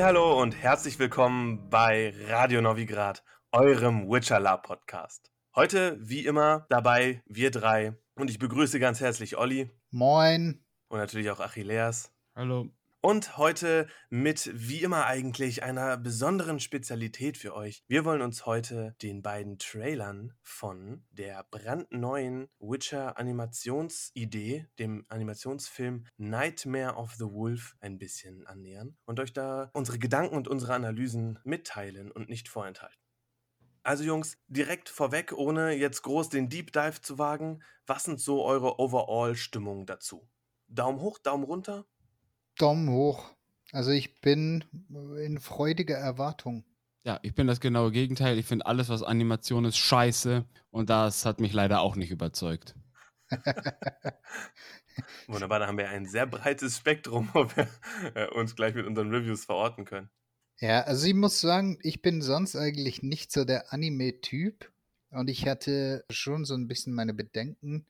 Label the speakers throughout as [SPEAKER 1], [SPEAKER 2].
[SPEAKER 1] Hallo und herzlich willkommen bei Radio Novigrad, eurem Witcher Lab Podcast. Heute, wie immer, dabei wir drei und ich begrüße ganz herzlich Olli.
[SPEAKER 2] Moin.
[SPEAKER 1] Und natürlich auch Achilleas.
[SPEAKER 3] Hallo.
[SPEAKER 1] Und heute mit, wie immer eigentlich, einer besonderen Spezialität für euch. Wir wollen uns heute den beiden Trailern von der brandneuen Witcher-Animationsidee, dem Animationsfilm Nightmare of the Wolf, ein bisschen annähern und euch da unsere Gedanken und unsere Analysen mitteilen und nicht vorenthalten. Also Jungs, direkt vorweg, ohne jetzt groß den Deep Dive zu wagen, was sind so eure Overall-Stimmungen dazu? Daumen hoch, Daumen runter?
[SPEAKER 2] Daumen hoch. Also ich bin in freudiger Erwartung.
[SPEAKER 3] Ja, ich bin das genaue Gegenteil. Ich finde alles, was Animation ist, scheiße. Und das hat mich leider auch nicht überzeugt.
[SPEAKER 1] Wunderbar, da haben wir ein sehr breites Spektrum, wo wir äh, uns gleich mit unseren Reviews verorten können.
[SPEAKER 2] Ja, also ich muss sagen, ich bin sonst eigentlich nicht so der Anime-Typ. Und ich hatte schon so ein bisschen meine Bedenken,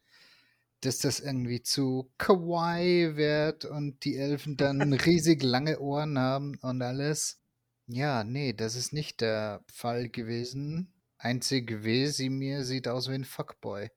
[SPEAKER 2] dass das irgendwie zu kawaii wird und die Elfen dann riesig lange Ohren haben und alles. Ja, nee, das ist nicht der Fall gewesen. Einzig Wesimir sieht aus wie ein Fuckboy.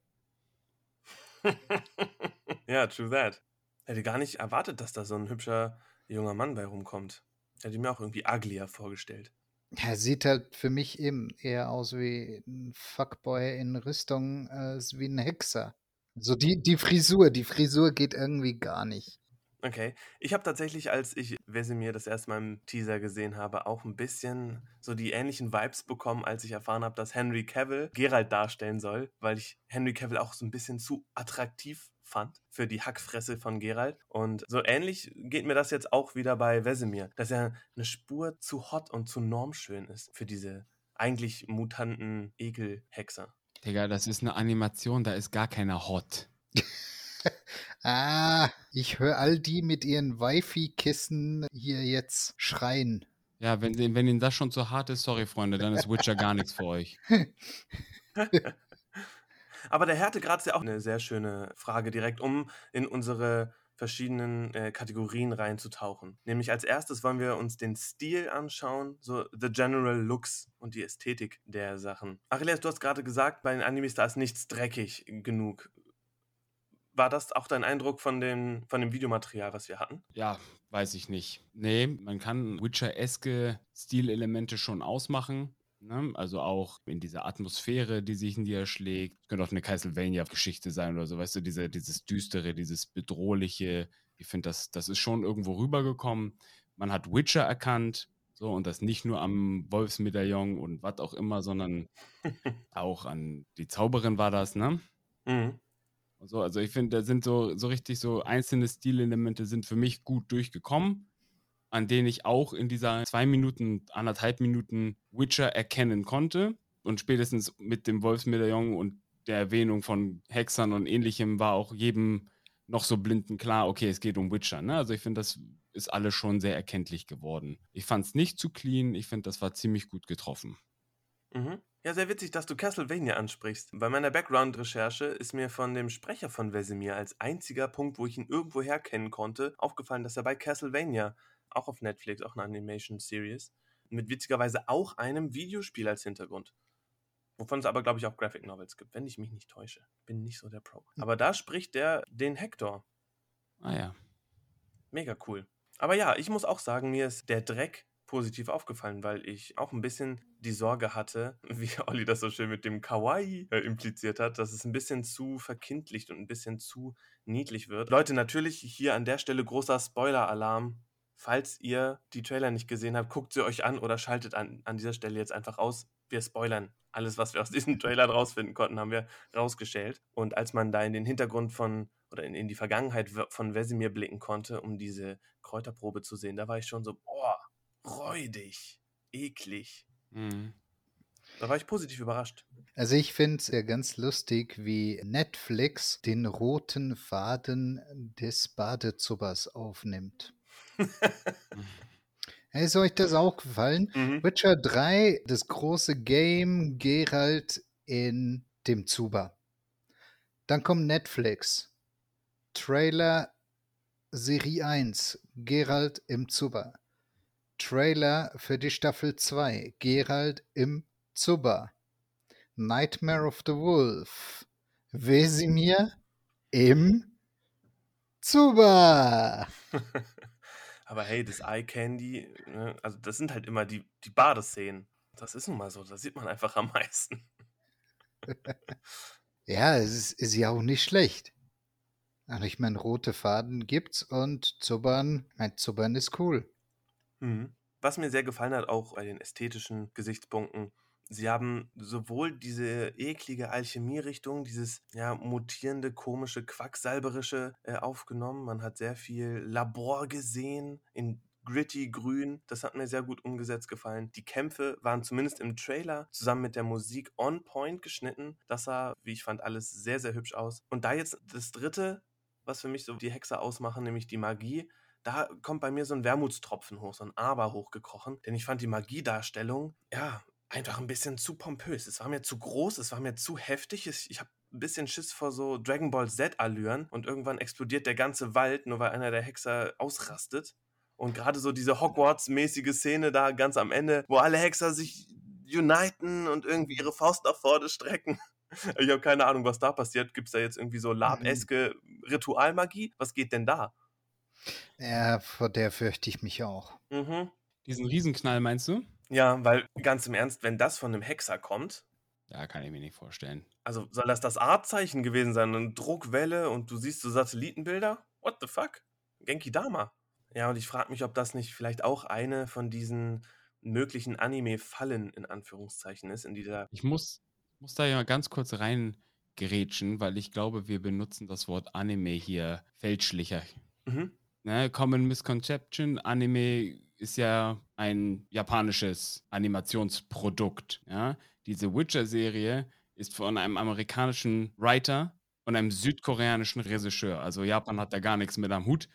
[SPEAKER 1] ja, true that. Hätte gar nicht erwartet, dass da so ein hübscher junger Mann bei rumkommt. Hätte mir auch irgendwie uglier vorgestellt.
[SPEAKER 2] Er sieht halt für mich eben eher aus wie ein Fuckboy in Rüstung als wie ein Hexer. So die, die Frisur, die Frisur geht irgendwie gar nicht.
[SPEAKER 1] Okay. Ich habe tatsächlich, als ich Wesemir das erste Mal im Teaser gesehen habe, auch ein bisschen so die ähnlichen Vibes bekommen, als ich erfahren habe, dass Henry Cavill Geralt darstellen soll, weil ich Henry Cavill auch so ein bisschen zu attraktiv fand für die Hackfresse von Geralt. Und so ähnlich geht mir das jetzt auch wieder bei Wesemir, dass er eine Spur zu hot und zu normschön ist für diese eigentlich mutanten Ekelhexer.
[SPEAKER 3] Digga, das ist eine Animation, da ist gar keiner hot.
[SPEAKER 2] ah, ich höre all die mit ihren Wifi-Kissen hier jetzt schreien.
[SPEAKER 3] Ja, wenn, wenn Ihnen das schon zu hart ist, sorry, Freunde, dann ist Witcher gar nichts für euch.
[SPEAKER 1] Aber der Härtegrad ist ja auch eine sehr schöne Frage, direkt um in unsere verschiedenen äh, Kategorien reinzutauchen. Nämlich als erstes wollen wir uns den Stil anschauen, so the general looks und die Ästhetik der Sachen. Achilles, du hast gerade gesagt, bei den Animes da ist nichts dreckig genug. War das auch dein Eindruck von dem, von dem Videomaterial, was wir hatten?
[SPEAKER 3] Ja, weiß ich nicht. Nee, man kann Witcher-eske Stilelemente schon ausmachen. Ne? Also auch in dieser Atmosphäre, die sich in dir schlägt. Könnte auch eine Castlevania-Geschichte sein oder so, weißt du, diese, dieses Düstere, dieses Bedrohliche. Ich finde, das, das ist schon irgendwo rübergekommen. Man hat Witcher erkannt, so, und das nicht nur am Wolfsmedaillon und was auch immer, sondern auch an die Zauberin war das, ne? Mhm. So, also ich finde, da sind so, so richtig so einzelne Stilelemente sind für mich gut durchgekommen an denen ich auch in dieser zwei Minuten, anderthalb Minuten Witcher erkennen konnte. Und spätestens mit dem Wolfsmedaillon und der Erwähnung von Hexern und ähnlichem war auch jedem noch so blinden klar, okay, es geht um Witcher. Ne? Also ich finde, das ist alles schon sehr erkenntlich geworden. Ich fand es nicht zu clean, ich finde, das war ziemlich gut getroffen.
[SPEAKER 1] Mhm. Ja, sehr witzig, dass du Castlevania ansprichst. Bei meiner Background-Recherche ist mir von dem Sprecher von Vesemir als einziger Punkt, wo ich ihn irgendwo herkennen konnte, aufgefallen, dass er bei Castlevania auch auf Netflix, auch eine Animation-Series, mit witzigerweise auch einem Videospiel als Hintergrund. Wovon es aber, glaube ich, auch Graphic Novels gibt, wenn ich mich nicht täusche. Bin nicht so der Pro. Hm. Aber da spricht der den Hector.
[SPEAKER 3] Ah ja.
[SPEAKER 1] Mega cool. Aber ja, ich muss auch sagen, mir ist der Dreck positiv aufgefallen, weil ich auch ein bisschen die Sorge hatte, wie Olli das so schön mit dem Kawaii äh, impliziert hat, dass es ein bisschen zu verkindlicht und ein bisschen zu niedlich wird. Leute, natürlich hier an der Stelle großer Spoiler-Alarm falls ihr die Trailer nicht gesehen habt, guckt sie euch an oder schaltet an, an dieser Stelle jetzt einfach aus. Wir spoilern. Alles, was wir aus diesem Trailer rausfinden konnten, haben wir rausgestellt. Und als man da in den Hintergrund von oder in, in die Vergangenheit von Vesemir blicken konnte, um diese Kräuterprobe zu sehen, da war ich schon so, boah, räudig, eklig. Mhm. Da war ich positiv überrascht.
[SPEAKER 2] Also ich finde es ja ganz lustig, wie Netflix den roten Faden des Badezuppers aufnimmt. Hey, ist euch das auch gefallen? Mhm. Witcher 3, das große Game, Geralt in dem Zuba. Dann kommt Netflix. Trailer Serie 1, Geralt im Zuba. Trailer für die Staffel 2. Gerald im Zuba. Nightmare of the Wolf. Wesimir im Zuba.
[SPEAKER 1] Aber hey, das Eye Candy, ne, also das sind halt immer die, die Badeszenen. Das ist nun mal so, das sieht man einfach am meisten.
[SPEAKER 2] ja, es ist, ist ja auch nicht schlecht. Also ich meine, rote Faden gibt's und Zubbern, mein Zubbern ist cool.
[SPEAKER 1] Mhm. Was mir sehr gefallen hat, auch bei den ästhetischen Gesichtspunkten, sie haben sowohl diese eklige Alchemie-Richtung, dieses ja, mutierende, komische, quacksalberische äh, aufgenommen. Man hat sehr viel Labor gesehen in gritty grün. Das hat mir sehr gut umgesetzt gefallen. Die Kämpfe waren zumindest im Trailer zusammen mit der Musik on point geschnitten. Das sah, wie ich fand, alles sehr, sehr hübsch aus. Und da jetzt das dritte, was für mich so die Hexe ausmachen, nämlich die Magie, da kommt bei mir so ein Wermutstropfen hoch, so ein Aber hochgekrochen. Denn ich fand die Magiedarstellung, ja, einfach ein bisschen zu pompös. Es war mir zu groß, es war mir zu heftig. Ich, ich habe ein bisschen Schiss vor so Dragon Ball Z-Allüren und irgendwann explodiert der ganze Wald, nur weil einer der Hexer ausrastet. Und gerade so diese Hogwarts-mäßige Szene da ganz am Ende, wo alle Hexer sich uniten und irgendwie ihre Faust nach vorne strecken. Ich habe keine Ahnung, was da passiert. Gibt es da jetzt irgendwie so labeske Ritualmagie? Was geht denn da?
[SPEAKER 2] Ja, vor der fürchte ich mich auch.
[SPEAKER 3] Mhm. Diesen Riesenknall meinst du?
[SPEAKER 1] Ja, weil ganz im Ernst, wenn das von einem Hexer kommt.
[SPEAKER 3] Ja, kann ich mir nicht vorstellen.
[SPEAKER 1] Also soll das das Artzeichen gewesen sein? Eine Druckwelle und du siehst so Satellitenbilder? What the fuck? Genki Dama. Ja, und ich frage mich, ob das nicht vielleicht auch eine von diesen möglichen Anime-Fallen in Anführungszeichen ist, in dieser.
[SPEAKER 3] Ich muss, muss da ja ganz kurz reingerätschen, weil ich glaube, wir benutzen das Wort Anime hier fälschlicher. Mhm. Ne, Common Misconception, Anime ist ja ein japanisches Animationsprodukt. Ja? Diese Witcher-Serie ist von einem amerikanischen Writer und einem südkoreanischen Regisseur. Also Japan hat da gar nichts mit am Hut.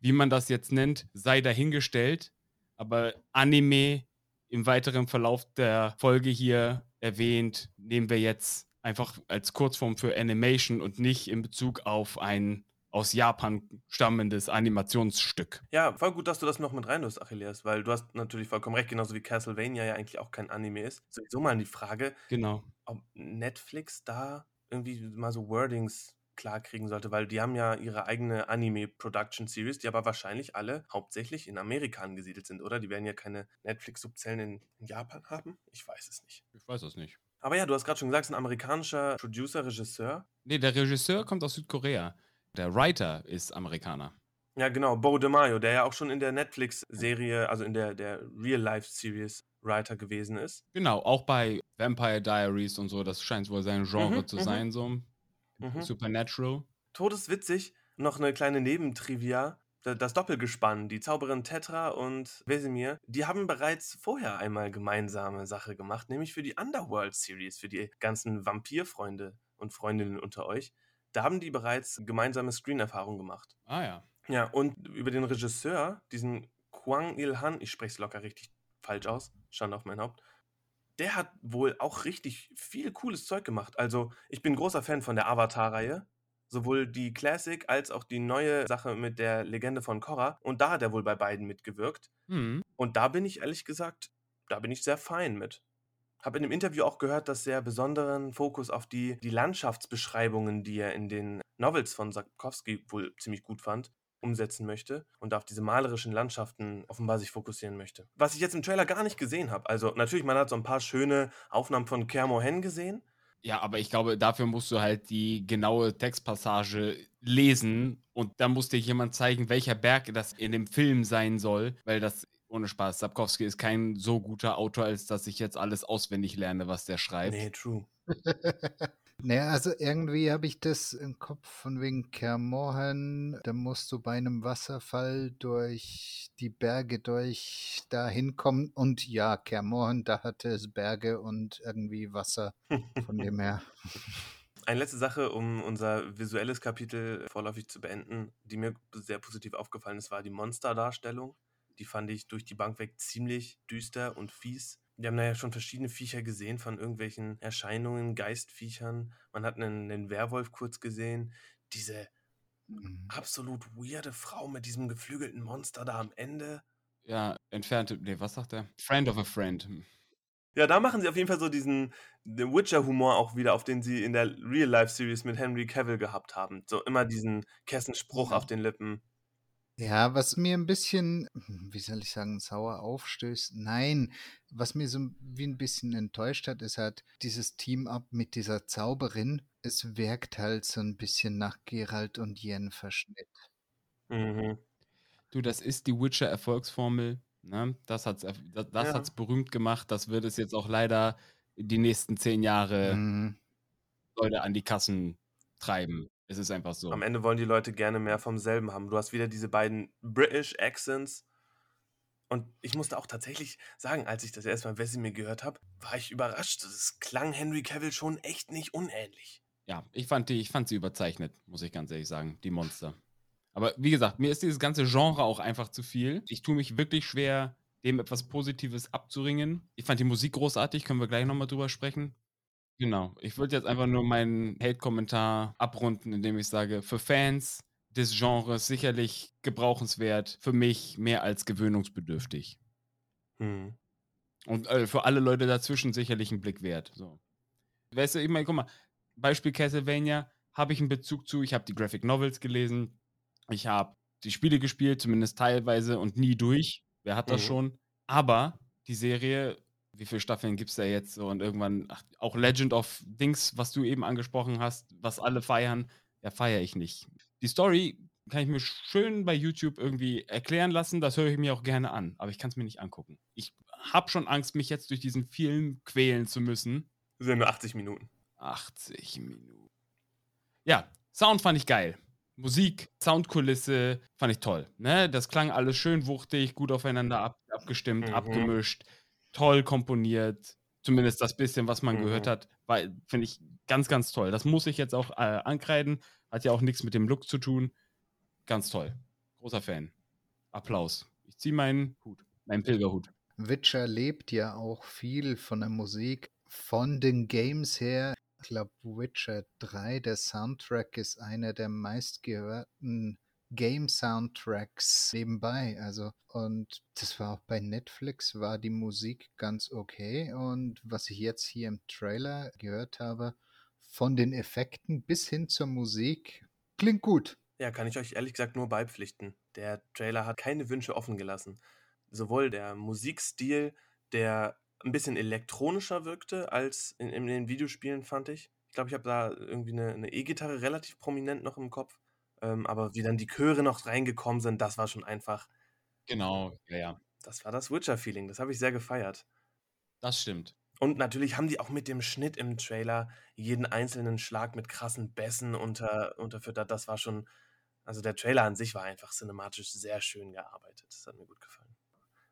[SPEAKER 3] Wie man das jetzt nennt, sei dahingestellt. Aber Anime im weiteren Verlauf der Folge hier erwähnt, nehmen wir jetzt einfach als Kurzform für Animation und nicht in Bezug auf ein aus Japan stammendes Animationsstück.
[SPEAKER 1] Ja, voll gut, dass du das noch mit reinlässt, Achilles, weil du hast natürlich vollkommen recht, genauso wie Castlevania ja eigentlich auch kein Anime ist. Sowieso mal die Frage,
[SPEAKER 3] genau.
[SPEAKER 1] ob Netflix da irgendwie mal so Wordings klar kriegen sollte, weil die haben ja ihre eigene Anime-Production-Series, die aber wahrscheinlich alle hauptsächlich in Amerika angesiedelt sind, oder? Die werden ja keine Netflix-Subzellen in, in Japan haben? Ich weiß es nicht.
[SPEAKER 3] Ich weiß es nicht.
[SPEAKER 1] Aber ja, du hast gerade schon gesagt, es ist ein amerikanischer Producer, Regisseur.
[SPEAKER 3] Nee, der Regisseur kommt aus Südkorea. Der Writer ist Amerikaner.
[SPEAKER 1] Ja, genau, Bo DeMaio, der ja auch schon in der Netflix-Serie, also in der, der Real-Life-Series Writer gewesen ist.
[SPEAKER 3] Genau, auch bei Vampire Diaries und so, das scheint wohl sein Genre mhm, zu mhm. sein, so mhm. Supernatural.
[SPEAKER 1] Todeswitzig, noch eine kleine Nebentrivia. Das Doppelgespann, die Zauberin Tetra und Vesemir, die haben bereits vorher einmal gemeinsame Sache gemacht, nämlich für die Underworld Series, für die ganzen Vampirfreunde und Freundinnen unter euch. Da haben die bereits gemeinsame Screen-Erfahrung gemacht.
[SPEAKER 3] Ah ja.
[SPEAKER 1] Ja, und über den Regisseur, diesen Kwang Il-han, ich spreche es locker richtig falsch aus, stand auf mein Haupt, der hat wohl auch richtig viel cooles Zeug gemacht. Also, ich bin großer Fan von der Avatar-Reihe. Sowohl die Classic als auch die neue Sache mit der Legende von Korra. Und da hat er wohl bei beiden mitgewirkt. Mhm. Und da bin ich ehrlich gesagt, da bin ich sehr fein mit. Habe in dem Interview auch gehört, dass er besonderen Fokus auf die, die Landschaftsbeschreibungen, die er in den Novels von Sapkowski wohl ziemlich gut fand, umsetzen möchte und auf diese malerischen Landschaften offenbar sich fokussieren möchte. Was ich jetzt im Trailer gar nicht gesehen habe. Also natürlich, man hat so ein paar schöne Aufnahmen von Kermohen gesehen.
[SPEAKER 3] Ja, aber ich glaube, dafür musst du halt die genaue Textpassage lesen und dann muss dir jemand zeigen, welcher Berg das in dem Film sein soll, weil das ohne Spaß. Sapkowski ist kein so guter Autor, als dass ich jetzt alles auswendig lerne, was der schreibt.
[SPEAKER 1] Nee, true.
[SPEAKER 2] naja, also irgendwie habe ich das im Kopf von wegen Kermorhen. Da musst du bei einem Wasserfall durch die Berge durch da hinkommen. Und ja, Kermorhen, da hatte es Berge und irgendwie Wasser. Von dem her.
[SPEAKER 1] Eine letzte Sache, um unser visuelles Kapitel vorläufig zu beenden, die mir sehr positiv aufgefallen ist, war die Monsterdarstellung. Die fand ich durch die Bank weg ziemlich düster und fies. Wir haben da ja schon verschiedene Viecher gesehen von irgendwelchen Erscheinungen, Geistviechern. Man hat einen, einen Werwolf kurz gesehen. Diese mhm. absolut weirde Frau mit diesem geflügelten Monster da am Ende.
[SPEAKER 3] Ja, entfernte, nee, was sagt er? Friend of a friend. Hm.
[SPEAKER 1] Ja, da machen sie auf jeden Fall so diesen den Witcher-Humor auch wieder, auf den sie in der Real-Life-Series mit Henry Cavill gehabt haben. So immer diesen Kessenspruch
[SPEAKER 2] Ja.
[SPEAKER 1] auf den Lippen.
[SPEAKER 2] Ja, was mir ein bisschen, wie soll ich sagen, sauer aufstößt. Nein, was mir so wie ein bisschen enttäuscht hat, ist halt dieses Team-Up mit dieser Zauberin. Es wirkt halt so ein bisschen nach Gerald und Jen Verschnitt.
[SPEAKER 1] Mhm.
[SPEAKER 3] Du, das ist die Witcher-Erfolgsformel. Ne? Das hat es das, das
[SPEAKER 1] Ja.
[SPEAKER 3] hat's berühmt gemacht. Das wird es jetzt auch leider die nächsten zehn Jahre
[SPEAKER 2] Mhm.
[SPEAKER 3] Leute an die Kassen treiben. Es ist einfach so.
[SPEAKER 1] Am Ende wollen die Leute gerne mehr vom selben haben. Du hast wieder diese beiden British Accents. Und ich musste auch tatsächlich sagen, als ich das erstmal Wesimir gehört habe, war ich überrascht. Es klang Henry Cavill schon echt nicht unähnlich.
[SPEAKER 3] Ja, ich fand, die, ich fand sie überzeichnet, muss ich ganz ehrlich sagen, die Monster. Aber wie gesagt, mir ist dieses ganze Genre auch einfach zu viel. Ich tue mich wirklich schwer, dem etwas Positives abzuringen. Ich fand die Musik großartig, können wir gleich nochmal drüber sprechen. Genau, ich würde jetzt einfach nur meinen Hate-Kommentar abrunden, indem ich sage, für Fans des Genres sicherlich gebrauchenswert, für mich mehr als gewöhnungsbedürftig.
[SPEAKER 1] Hm.
[SPEAKER 3] Und äh, für alle Leute dazwischen sicherlich ein Blick wert. So. Weißt du, ich meine, guck mal, Beispiel Castlevania habe ich einen Bezug zu. Ich habe die Graphic Novels gelesen. Ich habe die Spiele gespielt, zumindest teilweise und nie durch. Wer hat das
[SPEAKER 1] Mhm.
[SPEAKER 3] schon? Aber die Serie, wie viele Staffeln gibt es da jetzt? So, und irgendwann, ach, auch Legend of Dings, was du eben angesprochen hast, was alle feiern, ja, feiere ich nicht. Die Story kann ich mir schön bei YouTube irgendwie erklären lassen. Das höre ich mir auch gerne an, aber ich kann es mir nicht angucken. Ich habe schon Angst, mich jetzt durch diesen Film quälen zu müssen.
[SPEAKER 1] Das sind nur 80 Minuten.
[SPEAKER 3] 80 Minuten. Ja, Sound fand ich geil. Musik, Soundkulisse fand ich toll. Ne? Das klang alles schön wuchtig, gut aufeinander ab, abgestimmt,
[SPEAKER 1] Mhm.
[SPEAKER 3] abgemischt, toll komponiert. Zumindest das bisschen, was man
[SPEAKER 1] Mhm.
[SPEAKER 3] gehört hat, finde ich ganz, ganz toll. Das muss ich jetzt auch äh, ankreiden. Hat ja auch nichts mit dem Look zu tun. Ganz toll. Großer Fan. Applaus. Ich ziehe meinen Hut, meinen Pilgerhut.
[SPEAKER 2] Witcher lebt ja auch viel von der Musik, von den Games her. Ich glaube, Witcher 3, der Soundtrack ist einer der meistgehörten Game-Soundtracks nebenbei. Also, und das war auch bei Netflix, war die Musik ganz okay. Und was ich jetzt hier im Trailer gehört habe, von den Effekten bis hin zur Musik, klingt gut.
[SPEAKER 1] Ja, kann ich euch ehrlich gesagt nur beipflichten. Der Trailer hat keine Wünsche offen gelassen. Sowohl der Musikstil, der ein bisschen elektronischer wirkte als in, in den Videospielen, fand ich. Ich glaube, ich habe da irgendwie eine eine E-Gitarre relativ prominent noch im Kopf. Ähm, aber wie dann die Chöre noch reingekommen sind, das war schon einfach,
[SPEAKER 3] Genau, ja, ja.
[SPEAKER 1] das war das Witcher-Feeling. Das habe ich sehr gefeiert.
[SPEAKER 3] Das stimmt.
[SPEAKER 1] Und natürlich haben die auch mit dem Schnitt im Trailer jeden einzelnen Schlag mit krassen Bässen unter, unterfüttert. Das war schon, also der Trailer an sich war einfach cinematisch sehr schön gearbeitet. Das hat mir gut gefallen.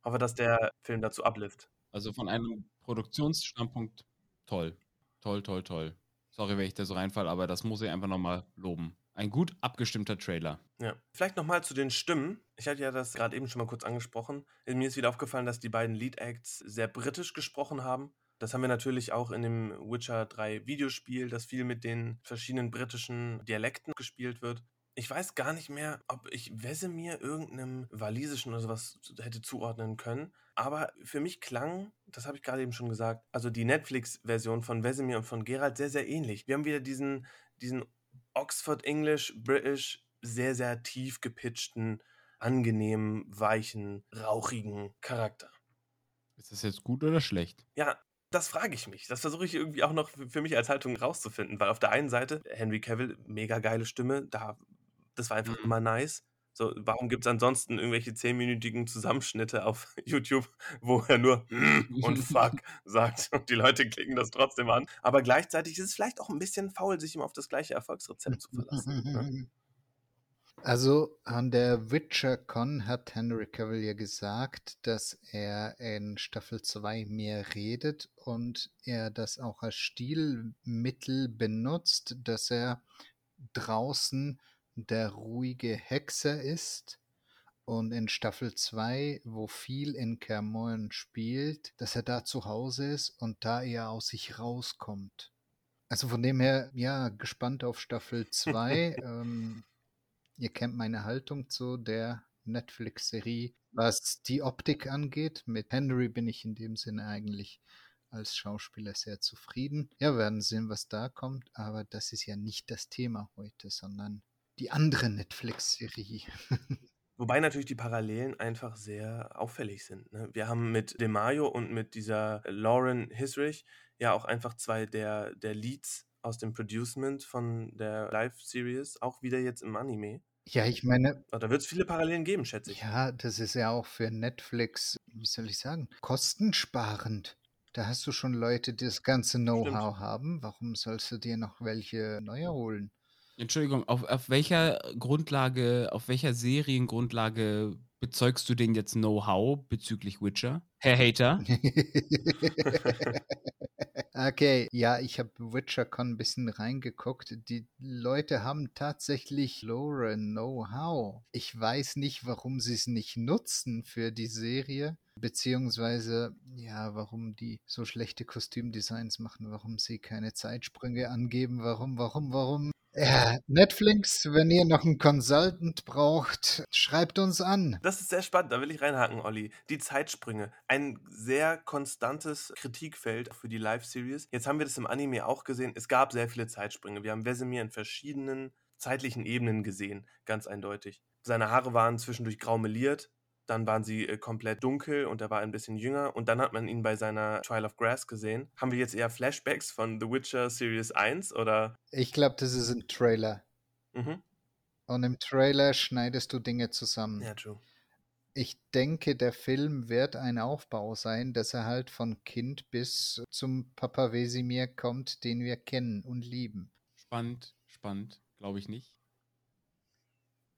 [SPEAKER 1] Hoffe, dass der Film dazu ablift.
[SPEAKER 3] Also von einem Produktionsstandpunkt toll. Toll, toll, toll. Sorry, wenn ich da so reinfall, aber das muss ich einfach nochmal loben. Ein gut abgestimmter Trailer.
[SPEAKER 1] Ja. Vielleicht nochmal zu den Stimmen. Ich hatte ja das gerade eben schon mal kurz angesprochen. Mir ist wieder aufgefallen, dass die beiden Lead-Acts sehr britisch gesprochen haben. Das haben wir natürlich auch in dem Witcher 3 Videospiel, das viel mit den verschiedenen britischen Dialekten gespielt wird. Ich weiß gar nicht mehr, ob ich Wesemir irgendeinem walisischen oder sowas hätte zuordnen können. Aber für mich klang, das habe ich gerade eben schon gesagt, also die Netflix-Version von Wesemir und von Geralt sehr, sehr ähnlich. Wir haben wieder diesen, diesen Oxford English, British, sehr, sehr tief gepitchten, angenehmen, weichen, rauchigen Charakter.
[SPEAKER 3] Ist das jetzt gut oder schlecht?
[SPEAKER 1] Ja, das frage ich mich. Das versuche ich irgendwie auch noch für mich als Haltung rauszufinden, weil auf der einen Seite Henry Cavill, mega geile Stimme, da, das war einfach
[SPEAKER 3] Mhm.
[SPEAKER 1] immer nice. So, warum gibt es ansonsten irgendwelche zehnminütigen Zusammenschnitte auf YouTube, wo er nur "Mm" und fuck sagt und die Leute klicken das trotzdem an. Aber gleichzeitig ist es vielleicht auch ein bisschen faul, sich immer auf das gleiche Erfolgsrezept zu verlassen. Ne?
[SPEAKER 2] Also an der WitcherCon hat Henry Cavill ja gesagt, dass er in Staffel 2 mehr redet und er das auch als Stilmittel benutzt, dass er draußen der ruhige Hexer ist und in Staffel 2, wo viel in Kermoren spielt, dass er da zu Hause ist und da er aus sich rauskommt. Also von dem her, ja, gespannt auf Staffel 2. ähm, ihr kennt meine Haltung zu der Netflix-Serie, was die Optik angeht. Mit Henry bin ich in dem Sinne eigentlich als Schauspieler sehr zufrieden. Ja, werden sehen, was da kommt, aber das ist ja nicht das Thema heute, sondern die andere Netflix-Serie.
[SPEAKER 1] Wobei natürlich die Parallelen einfach sehr auffällig sind. Ne? Wir haben mit DeMaio und mit dieser Lauren Hisrich ja auch einfach zwei der, der Leads aus dem Producement von der Live-Series, auch wieder jetzt im Anime.
[SPEAKER 2] Ja, ich meine.
[SPEAKER 1] Da wird es viele Parallelen geben, schätze ich.
[SPEAKER 2] Ja, das ist ja auch für Netflix, wie soll ich sagen, kostensparend. Da hast du schon Leute, die das ganze Know-how haben. Warum sollst du dir noch welche neu holen?
[SPEAKER 3] Entschuldigung, auf, auf welcher Grundlage, auf welcher Seriengrundlage bezeugst du denn jetzt Know-how bezüglich Witcher? Herr Hater?
[SPEAKER 2] okay, ja, ich habe WitcherCon ein bisschen reingeguckt. Die Leute haben tatsächlich Lore Know-how. Ich weiß nicht, warum sie es nicht nutzen für die Serie. Beziehungsweise, ja, warum die so schlechte Kostümdesigns machen, warum sie keine Zeitsprünge angeben, warum, warum, warum. Ja, Netflix, wenn ihr noch einen Consultant braucht, schreibt uns an.
[SPEAKER 1] Das ist sehr spannend, da will ich reinhaken, Olli. Die Zeitsprünge. Ein sehr konstantes Kritikfeld für die Live-Series. Jetzt haben wir das im Anime auch gesehen. Es gab sehr viele Zeitsprünge. Wir haben Wesemir in verschiedenen zeitlichen Ebenen gesehen, ganz eindeutig. Seine Haare waren zwischendurch grau meliert, dann waren sie äh, komplett dunkel und er war ein bisschen jünger und dann hat man ihn bei seiner Trial of Grass gesehen. Haben wir jetzt eher Flashbacks von The Witcher Series 1 oder?
[SPEAKER 2] Ich glaube, das ist ein Trailer. Mhm. Und im Trailer schneidest du Dinge zusammen.
[SPEAKER 1] Ja, true.
[SPEAKER 2] Ich denke, der Film wird ein Aufbau sein, dass er halt von Kind bis zum Papa Wesimir kommt, den wir kennen und lieben.
[SPEAKER 3] Spannend, spannend, glaube ich nicht.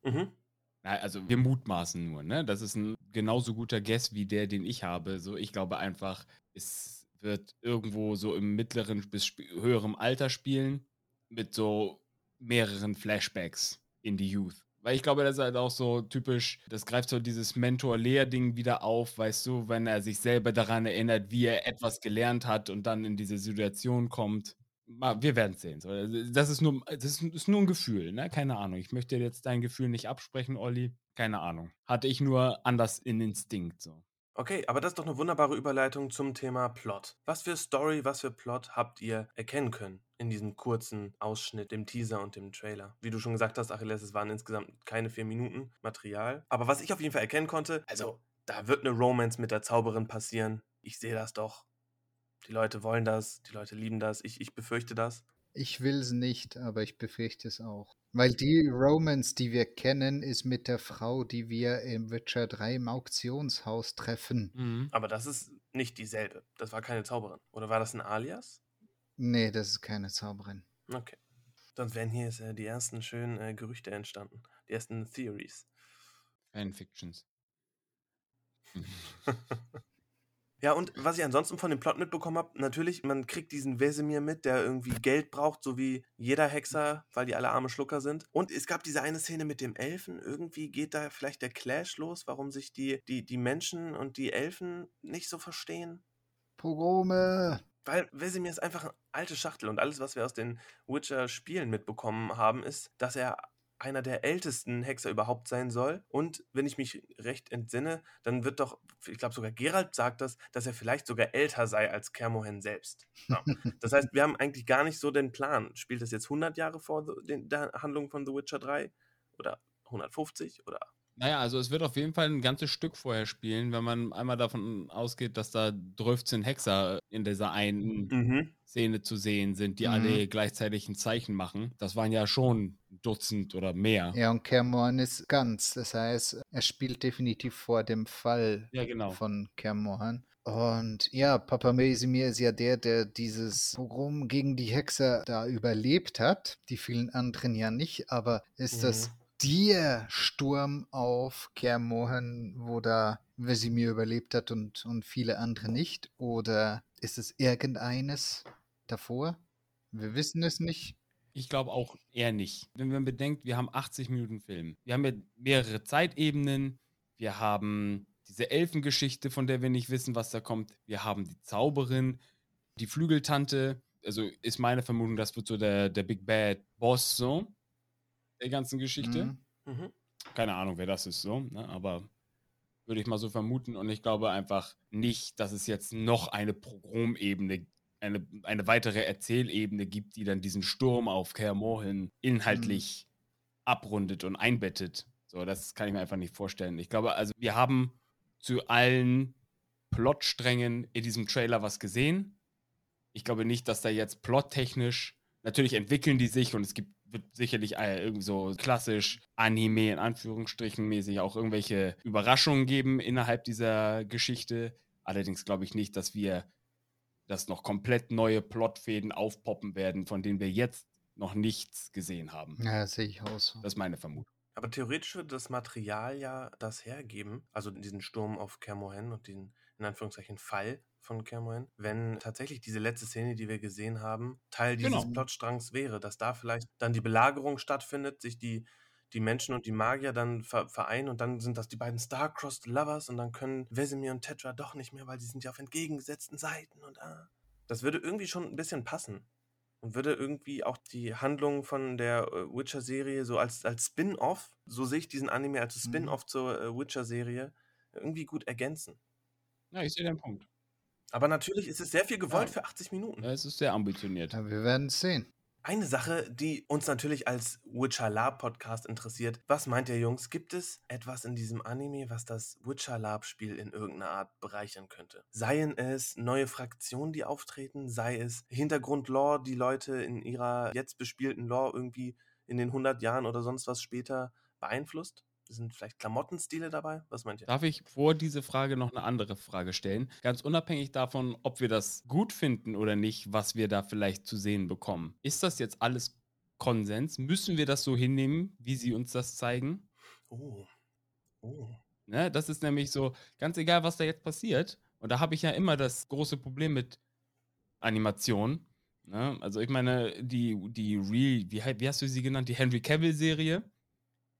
[SPEAKER 3] Mhm. Also wir mutmaßen nur, ne? Das ist ein genauso guter Guess wie der, den ich habe. So, ich glaube einfach, es wird irgendwo so im mittleren bis höherem Alter spielen mit so mehreren Flashbacks in die Youth. Weil ich glaube, das ist halt auch so typisch, das greift so dieses Mentor-Lehr-Ding wieder auf, weißt du, wenn er sich selber daran erinnert, wie er etwas gelernt hat und dann in diese Situation kommt wir werden sehen. Das ist nur, das ist nur ein Gefühl, ne? Keine Ahnung. Ich möchte jetzt dein Gefühl nicht absprechen, Olli. Keine Ahnung. Hatte ich nur anders in Instinkt so.
[SPEAKER 1] Okay, aber das ist doch eine wunderbare Überleitung zum Thema Plot. Was für Story, was für Plot habt ihr erkennen können in diesem kurzen Ausschnitt, dem Teaser und dem Trailer? Wie du schon gesagt hast, Achilles, es waren insgesamt keine vier Minuten Material. Aber was ich auf jeden Fall erkennen konnte, also da wird eine Romance mit der Zauberin passieren. Ich sehe das doch. Die Leute wollen das, die Leute lieben das. Ich, ich befürchte das.
[SPEAKER 2] Ich will es nicht, aber ich befürchte es auch. Weil die Romance, die wir kennen, ist mit der Frau, die wir im Witcher 3 im Auktionshaus treffen.
[SPEAKER 1] Mhm. Aber das ist nicht dieselbe. Das war keine Zauberin. Oder war das ein Alias?
[SPEAKER 2] Nee, das ist keine Zauberin.
[SPEAKER 1] Okay. Sonst wären hier äh, die ersten schönen äh, Gerüchte entstanden. Die ersten Theories.
[SPEAKER 3] Fanfictions.
[SPEAKER 1] Ja, und was ich ansonsten von dem Plot mitbekommen habe, natürlich, man kriegt diesen Wesemir mit, der irgendwie Geld braucht, so wie jeder Hexer, weil die alle arme Schlucker sind. Und es gab diese eine Szene mit dem Elfen. Irgendwie geht da vielleicht der Clash los, warum sich die, die, die Menschen und die Elfen nicht so verstehen.
[SPEAKER 2] Pogrome.
[SPEAKER 1] Weil Wesemir ist einfach eine alte Schachtel und alles, was wir aus den Witcher-Spielen mitbekommen haben, ist, dass er einer der ältesten Hexer überhaupt sein soll. Und wenn ich mich recht entsinne, dann wird doch, ich glaube sogar Gerald sagt das, dass er vielleicht sogar älter sei als Kermohen selbst. Ja. Das heißt, wir haben eigentlich gar nicht so den Plan. Spielt das jetzt 100 Jahre vor der Handlung von The Witcher 3? Oder 150? Oder
[SPEAKER 3] naja, also es wird auf jeden Fall ein ganzes Stück vorher spielen, wenn man einmal davon ausgeht, dass da 12 Hexer in dieser einen mhm. Szene zu sehen sind, die mhm. alle gleichzeitig ein Zeichen machen. Das waren ja schon Dutzend oder mehr.
[SPEAKER 2] Ja, und Kermorn ist ganz. Das heißt, er spielt definitiv vor dem Fall
[SPEAKER 3] ja, genau.
[SPEAKER 2] von Kermorn. Und ja, Papa Mesimir ist ja der, der dieses Pogrom gegen die Hexer da überlebt hat. Die vielen anderen ja nicht, aber ist mhm. das der Sturm auf Kermohen, wo da Vesimir überlebt hat und, und viele andere nicht? Oder ist es irgendeines davor? Wir wissen es nicht.
[SPEAKER 3] Ich glaube auch eher nicht. Wenn man bedenkt, wir haben 80 Minuten Film. Wir haben ja mehrere Zeitebenen. Wir haben diese Elfengeschichte, von der wir nicht wissen, was da kommt. Wir haben die Zauberin, die Flügeltante. Also ist meine Vermutung, das wird so der, der Big Bad Boss so der ganzen Geschichte. Mhm. Mhm. Keine Ahnung, wer das ist, so, ne? aber würde ich mal so vermuten. Und ich glaube einfach nicht, dass es jetzt noch eine Programmebene, eine, eine weitere Erzählebene gibt, die dann diesen Sturm auf Kaer Morhen inhaltlich mhm. abrundet und einbettet. So, das kann ich mir einfach nicht vorstellen. Ich glaube, also wir haben zu allen Plotsträngen in diesem Trailer was gesehen. Ich glaube nicht, dass da jetzt plottechnisch, natürlich entwickeln die sich und es gibt wird sicherlich äh, irgendwie so klassisch Anime in Anführungsstrichen mäßig auch irgendwelche Überraschungen geben innerhalb dieser Geschichte. Allerdings glaube ich nicht, dass wir dass noch komplett neue Plotfäden aufpoppen werden, von denen wir jetzt noch nichts gesehen haben.
[SPEAKER 2] Ja, sehe ich aus.
[SPEAKER 3] Das ist meine Vermutung.
[SPEAKER 1] Aber theoretisch würde das Material ja das hergeben, also diesen Sturm auf Kermohen und den in Anführungszeichen Fall von Cameron, wenn tatsächlich diese letzte Szene, die wir gesehen haben, Teil dieses genau. Plotstrangs wäre, dass da vielleicht dann die Belagerung stattfindet, sich die, die Menschen und die Magier dann vereinen und dann sind das die beiden Star-Crossed Lovers und dann können Vesemir und Tetra doch nicht mehr, weil die sind ja auf entgegengesetzten Seiten und ah. Das würde irgendwie schon ein bisschen passen. Und würde irgendwie auch die Handlung von der äh, Witcher-Serie so als, als Spin-off, so sehe ich diesen Anime als mhm. Spin-off mhm. zur äh, Witcher-Serie, irgendwie gut ergänzen.
[SPEAKER 3] Ja, ich sehe den Punkt.
[SPEAKER 1] Aber natürlich ist es sehr viel gewollt ja. für 80 Minuten.
[SPEAKER 3] Ja, es ist sehr ambitioniert.
[SPEAKER 2] Ja, wir werden es sehen.
[SPEAKER 1] Eine Sache, die uns natürlich als Witcher Lab Podcast interessiert. Was meint ihr, Jungs? Gibt es etwas in diesem Anime, was das Witcher Lab Spiel in irgendeiner Art bereichern könnte? Seien es neue Fraktionen, die auftreten, sei es Hintergrundlore, die Leute in ihrer jetzt bespielten Lore irgendwie in den 100 Jahren oder sonst was später beeinflusst? Sind vielleicht Klamottenstile dabei? Was meint ihr?
[SPEAKER 3] Darf ich vor diese Frage noch eine andere Frage stellen? Ganz unabhängig davon, ob wir das gut finden oder nicht, was wir da vielleicht zu sehen bekommen. Ist das jetzt alles Konsens? Müssen wir das so hinnehmen, wie sie uns das zeigen?
[SPEAKER 1] Oh. Oh.
[SPEAKER 3] Ne, das ist nämlich so, ganz egal, was da jetzt passiert. Und da habe ich ja immer das große Problem mit Animation. Ne? Also ich meine, die, die Real, wie, wie hast du sie genannt? Die Henry Cavill-Serie.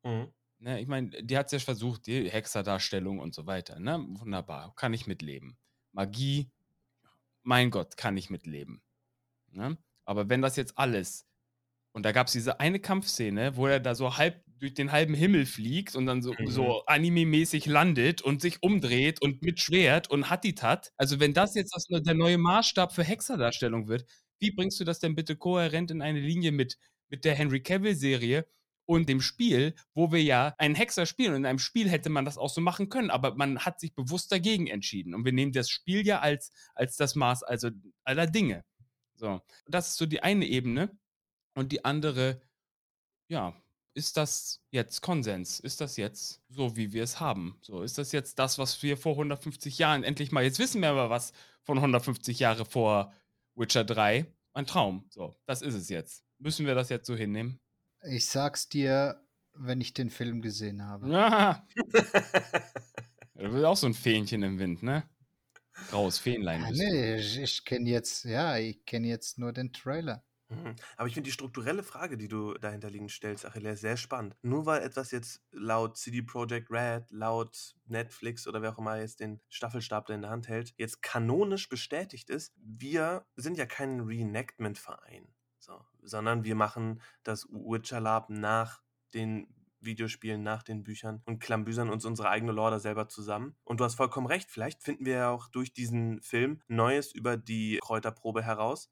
[SPEAKER 3] Mhm. Ne, ich meine, die hat es ja versucht, die Hexerdarstellung und so weiter. Ne? Wunderbar, kann ich mitleben. Magie, mein Gott, kann ich mitleben. Ne? Aber wenn das jetzt alles, und da gab es diese eine Kampfszene, wo er da so halb durch den halben Himmel fliegt und dann so, mhm. so anime-mäßig landet und sich umdreht und mit Schwert und Hatitat. Also wenn das jetzt das, der neue Maßstab für Hexerdarstellung wird, wie bringst du das denn bitte kohärent in eine Linie mit, mit der Henry Cavill-Serie, und dem Spiel, wo wir ja einen Hexer spielen. Und in einem Spiel hätte man das auch so machen können, aber man hat sich bewusst dagegen entschieden. Und wir nehmen das Spiel ja als, als das Maß also aller Dinge. So, das ist so die eine Ebene. Und die andere, ja, ist das jetzt Konsens? Ist das jetzt so, wie wir es haben? So, ist das jetzt das, was wir vor 150 Jahren endlich mal, jetzt wissen wir aber was von 150 Jahre vor Witcher 3. Ein Traum. So, das ist es jetzt. Müssen wir das jetzt so hinnehmen?
[SPEAKER 2] Ich sag's dir, wenn ich den Film gesehen habe.
[SPEAKER 3] Ja. du bist auch so ein Fähnchen im Wind, ne? Graues Fähnlein.
[SPEAKER 2] Ja, nee, ich, ich kenne jetzt, ja, ich kenne jetzt nur den Trailer.
[SPEAKER 1] Mhm. Aber ich finde die strukturelle Frage, die du dahinterliegend stellst, Achille, sehr spannend. Nur weil etwas jetzt laut CD Projekt Red, laut Netflix oder wer auch immer jetzt den Staffelstab in der Hand hält, jetzt kanonisch bestätigt ist, wir sind ja kein Reenactment-Verein. So, sondern wir machen das Witcher Lab nach den Videospielen, nach den Büchern und klambüsern uns unsere eigene Lore da selber zusammen. Und du hast vollkommen recht, vielleicht finden wir ja auch durch diesen Film Neues über die Kräuterprobe heraus,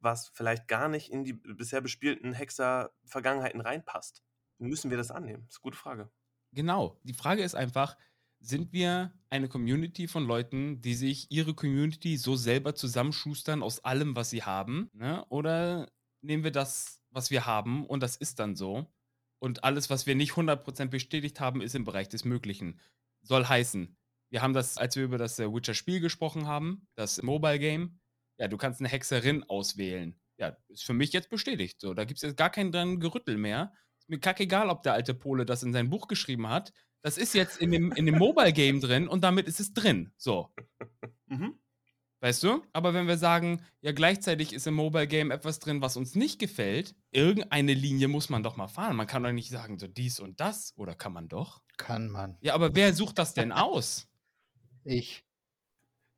[SPEAKER 1] was vielleicht gar nicht in die bisher bespielten Hexer-Vergangenheiten reinpasst. Müssen wir das annehmen? Das ist eine gute Frage.
[SPEAKER 3] Genau. Die Frage ist einfach, sind wir eine Community von Leuten, die sich ihre Community so selber zusammenschustern aus allem, was sie haben? Ne? Oder nehmen wir das, was wir haben und das ist dann so. Und alles, was wir nicht 100% bestätigt haben, ist im Bereich des Möglichen. Soll heißen, wir haben das, als wir über das äh, Witcher-Spiel gesprochen haben, das Mobile-Game, ja, du kannst eine Hexerin auswählen. Ja, ist für mich jetzt bestätigt. So, da gibt es jetzt gar kein dran Gerüttel mehr. Ist mir kackegal, ob der alte Pole das in sein Buch geschrieben hat. Das ist jetzt in dem, in dem Mobile-Game drin und damit ist es drin. So. Mhm. Weißt du? Aber wenn wir sagen, ja, gleichzeitig ist im Mobile Game etwas drin, was uns nicht gefällt, irgendeine Linie muss man doch mal fahren. Man kann doch nicht sagen, so dies und das. Oder kann man doch?
[SPEAKER 2] Kann man.
[SPEAKER 3] Ja, aber wer sucht das denn aus?
[SPEAKER 2] Ich.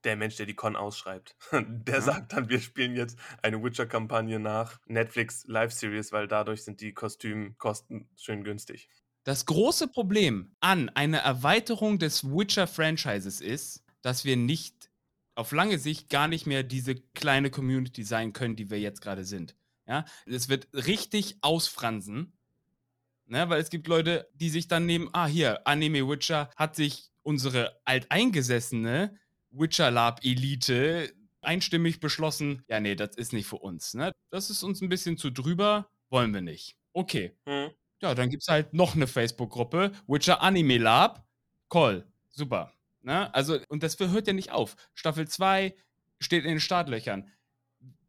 [SPEAKER 1] Der Mensch, der die Con ausschreibt. Der ja. sagt dann, wir spielen jetzt eine Witcher-Kampagne nach Netflix Live-Series, weil dadurch sind die Kostümkosten schön günstig.
[SPEAKER 3] Das große Problem an einer Erweiterung des Witcher-Franchises ist, dass wir nicht auf lange Sicht gar nicht mehr diese kleine Community sein können, die wir jetzt gerade sind. Ja, es wird richtig ausfransen, ne? weil es gibt Leute, die sich dann nehmen, ah hier, Anime Witcher hat sich unsere alteingesessene Witcher Lab Elite einstimmig beschlossen, ja nee, das ist nicht für uns. Ne? Das ist uns ein bisschen zu drüber, wollen wir nicht. Okay. Hm. Ja, dann gibt es halt noch eine Facebook-Gruppe, Witcher Anime Lab. Call. Super. Ne? Also, und das hört ja nicht auf. Staffel 2 steht in den Startlöchern.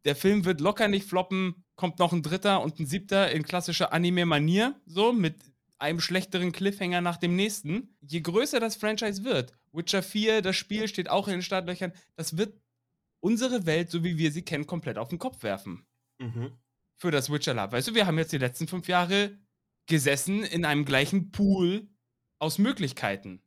[SPEAKER 3] Der Film wird locker nicht floppen, kommt noch ein dritter und ein siebter in klassischer Anime-Manier, so mit einem schlechteren Cliffhanger nach dem nächsten. Je größer das Franchise wird, Witcher 4, das Spiel steht auch in den Startlöchern, das wird unsere Welt, so wie wir sie kennen, komplett auf den Kopf werfen. Mhm. Für das Witcher Lab. Weißt du, wir haben jetzt die letzten fünf Jahre gesessen in einem gleichen Pool aus Möglichkeiten.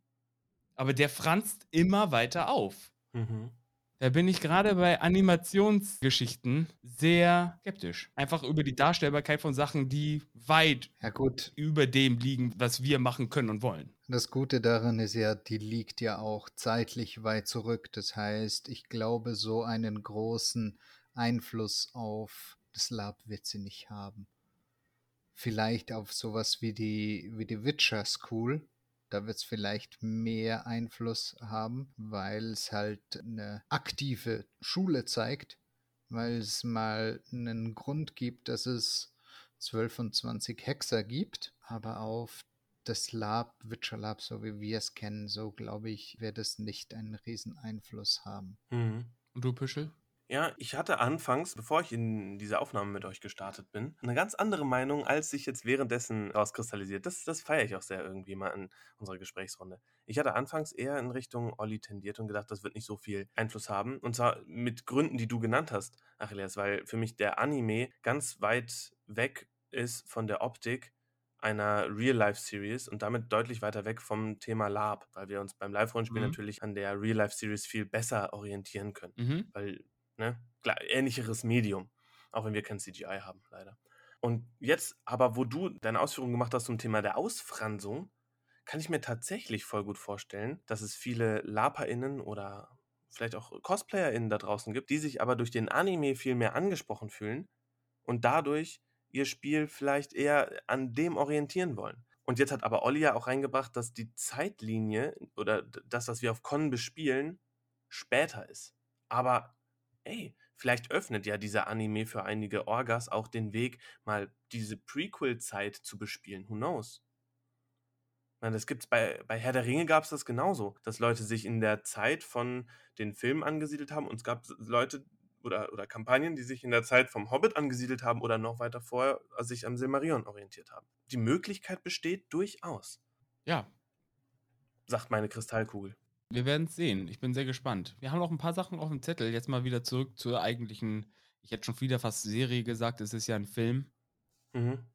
[SPEAKER 3] Aber der franzt immer weiter auf. Mhm. Da bin ich gerade bei Animationsgeschichten sehr skeptisch. Einfach über die Darstellbarkeit von Sachen, die weit
[SPEAKER 2] ja, gut.
[SPEAKER 3] über dem liegen, was wir machen können und wollen.
[SPEAKER 2] Das Gute daran ist ja, die liegt ja auch zeitlich weit zurück. Das heißt, ich glaube, so einen großen Einfluss auf das Lab wird sie nicht haben. Vielleicht auf sowas wie die, wie die Witcher School, da wird es vielleicht mehr Einfluss haben, weil es halt eine aktive Schule zeigt, weil es mal einen Grund gibt, dass es 12 und 20 Hexer gibt, aber auf das Lab, Witcher Lab, so wie wir es kennen, so glaube ich, wird es nicht einen riesen Einfluss haben.
[SPEAKER 3] Mhm. Und du, Püschel?
[SPEAKER 1] Ja, ich hatte anfangs, bevor ich in diese Aufnahme mit euch gestartet bin, eine ganz andere Meinung, als sich jetzt währenddessen rauskristallisiert. Das, das feiere ich auch sehr irgendwie mal in unserer Gesprächsrunde. Ich hatte anfangs eher in Richtung Olli tendiert und gedacht, das wird nicht so viel Einfluss haben. Und zwar mit Gründen, die du genannt hast, Achilles, weil für mich der Anime ganz weit weg ist von der Optik einer Real-Life-Series und damit deutlich weiter weg vom Thema Lab, weil wir uns beim Live-Rollenspiel mhm. natürlich an der Real-Life-Series viel besser orientieren können. Mhm. Weil Ne? Ähnlicheres Medium, auch wenn wir kein CGI haben, leider. Und jetzt aber, wo du deine Ausführungen gemacht hast zum Thema der Ausfransung, kann ich mir tatsächlich voll gut vorstellen, dass es viele LaperInnen oder vielleicht auch CosplayerInnen da draußen gibt, die sich aber durch den Anime viel mehr angesprochen fühlen und dadurch ihr Spiel vielleicht eher an dem orientieren wollen. Und jetzt hat aber Olli ja auch reingebracht, dass die Zeitlinie oder das, was wir auf Con bespielen, später ist. Aber ey, vielleicht öffnet ja dieser Anime für einige Orgas auch den Weg, mal diese Prequel-Zeit zu bespielen. Who knows? Man, das gibt's bei, bei Herr der Ringe gab es das genauso, dass Leute sich in der Zeit von den Filmen angesiedelt haben und es gab Leute oder, oder Kampagnen, die sich in der Zeit vom Hobbit angesiedelt haben oder noch weiter vorher sich am Silmarillion orientiert haben. Die Möglichkeit besteht durchaus.
[SPEAKER 3] Ja.
[SPEAKER 1] Sagt meine Kristallkugel.
[SPEAKER 3] Wir werden es sehen. Ich bin sehr gespannt. Wir haben noch ein paar Sachen auf dem Zettel. Jetzt mal wieder zurück zur eigentlichen, ich hätte schon wieder fast Serie gesagt, es ist ja ein Film. Mhm.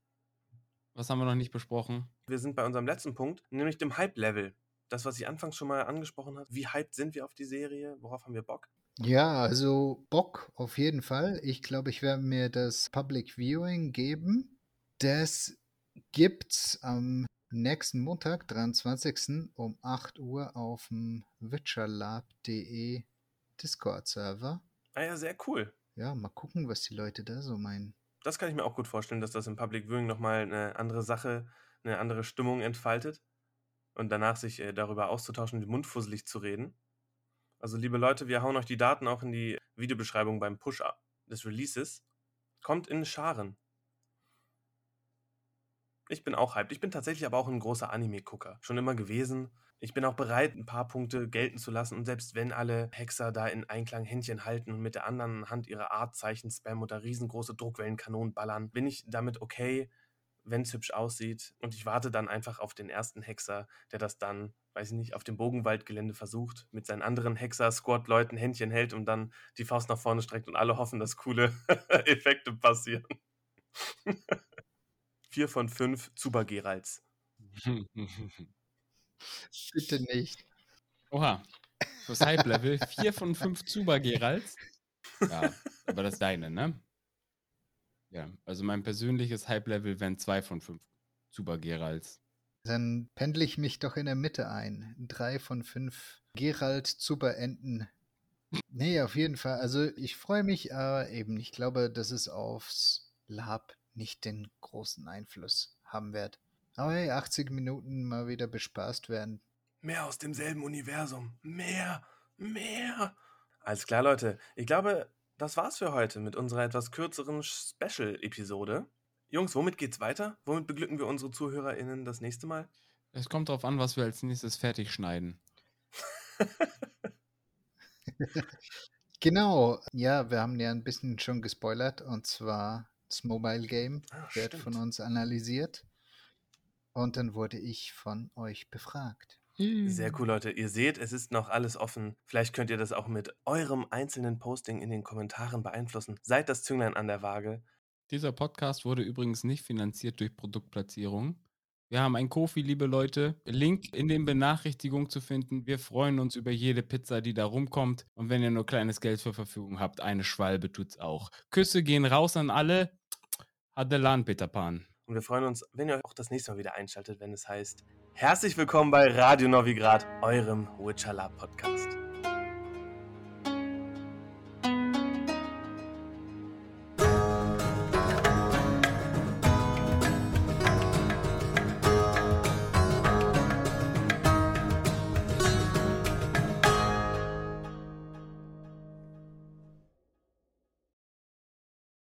[SPEAKER 3] Was haben wir noch nicht besprochen?
[SPEAKER 1] Wir sind bei unserem letzten Punkt, nämlich dem Hype-Level. Das, was ich anfangs schon mal angesprochen habe. Wie hyped sind wir auf die Serie? Worauf haben wir Bock?
[SPEAKER 2] Ja, also Bock auf jeden Fall. Ich glaube, ich werde mir das Public Viewing geben. Das gibt's am nächsten Montag, 23. um 8 Uhr auf dem witcherlab.de Discord-Server.
[SPEAKER 1] Ah ja, sehr cool.
[SPEAKER 2] Ja, mal gucken, was die Leute da so meinen.
[SPEAKER 1] Das kann ich mir auch gut vorstellen, dass das im Public Viewing nochmal eine andere Sache, eine andere Stimmung entfaltet und danach sich äh, darüber auszutauschen, mundfusselig zu reden. Also, liebe Leute, wir hauen euch die Daten auch in die Videobeschreibung beim Push-Up des Releases. Kommt in Scharen. Ich bin auch hyped. Ich bin tatsächlich aber auch ein großer Anime-Gucker. Schon immer gewesen. Ich bin auch bereit, ein paar Punkte gelten zu lassen. Und selbst wenn alle Hexer da in Einklang Händchen halten und mit der anderen Hand ihre Artzeichen spammen oder riesengroße Druckwellenkanonen ballern, bin ich damit okay, wenn es hübsch aussieht. Und ich warte dann einfach auf den ersten Hexer, der das dann, weiß ich nicht, auf dem Bogenwaldgelände versucht, mit seinen anderen Hexer-Squad-Leuten Händchen hält und dann die Faust nach vorne streckt und alle hoffen, dass coole Effekte passieren. Vier von fünf Zuba Geralds.
[SPEAKER 2] Bitte nicht.
[SPEAKER 3] Oha. Fürs Hype-Level. Vier von fünf Zuba Geralds. Ja, aber das ist deine, ne? Ja, also mein persönliches Hype-Level wären zwei von fünf Zuba Geralds.
[SPEAKER 2] Dann pendle ich mich doch in der Mitte ein. Drei von fünf Gerald Zuberenten. Nee, auf jeden Fall. Also ich freue mich, aber eben, ich glaube, dass es aufs Lab nicht den großen Einfluss haben wird. Aber hey, 80 Minuten mal wieder bespaßt werden.
[SPEAKER 1] Mehr aus demselben Universum. Mehr, mehr. Alles klar, Leute. Ich glaube, das war's für heute mit unserer etwas kürzeren Special-Episode. Jungs, womit geht's weiter? Womit beglücken wir unsere ZuhörerInnen das nächste Mal?
[SPEAKER 3] Es kommt darauf an, was wir als nächstes fertig schneiden.
[SPEAKER 2] genau, ja, wir haben ja ein bisschen schon gespoilert und zwar das Mobile Game
[SPEAKER 1] Ah,
[SPEAKER 2] wird
[SPEAKER 1] stimmt.
[SPEAKER 2] von uns analysiert und dann wurde ich von euch befragt.
[SPEAKER 1] Sehr cool, Leute. Ihr seht, es ist noch alles offen. Vielleicht könnt ihr das auch mit eurem einzelnen Posting in den Kommentaren beeinflussen. Seid das Zünglein an der Waage.
[SPEAKER 3] Dieser Podcast wurde übrigens nicht finanziert durch Produktplatzierung. Wir haben ein Kofi, liebe Leute. Link in den Benachrichtigungen zu finden. Wir freuen uns über jede Pizza, die da rumkommt. Und wenn ihr nur kleines Geld zur Verfügung habt, eine Schwalbe tut's auch. Küsse gehen raus an alle. Adelan, Peter Pan.
[SPEAKER 1] Und wir freuen uns, wenn ihr auch das nächste Mal wieder einschaltet, wenn es heißt Herzlich willkommen bei Radio Novigrad, eurem Witcher Lab Podcast.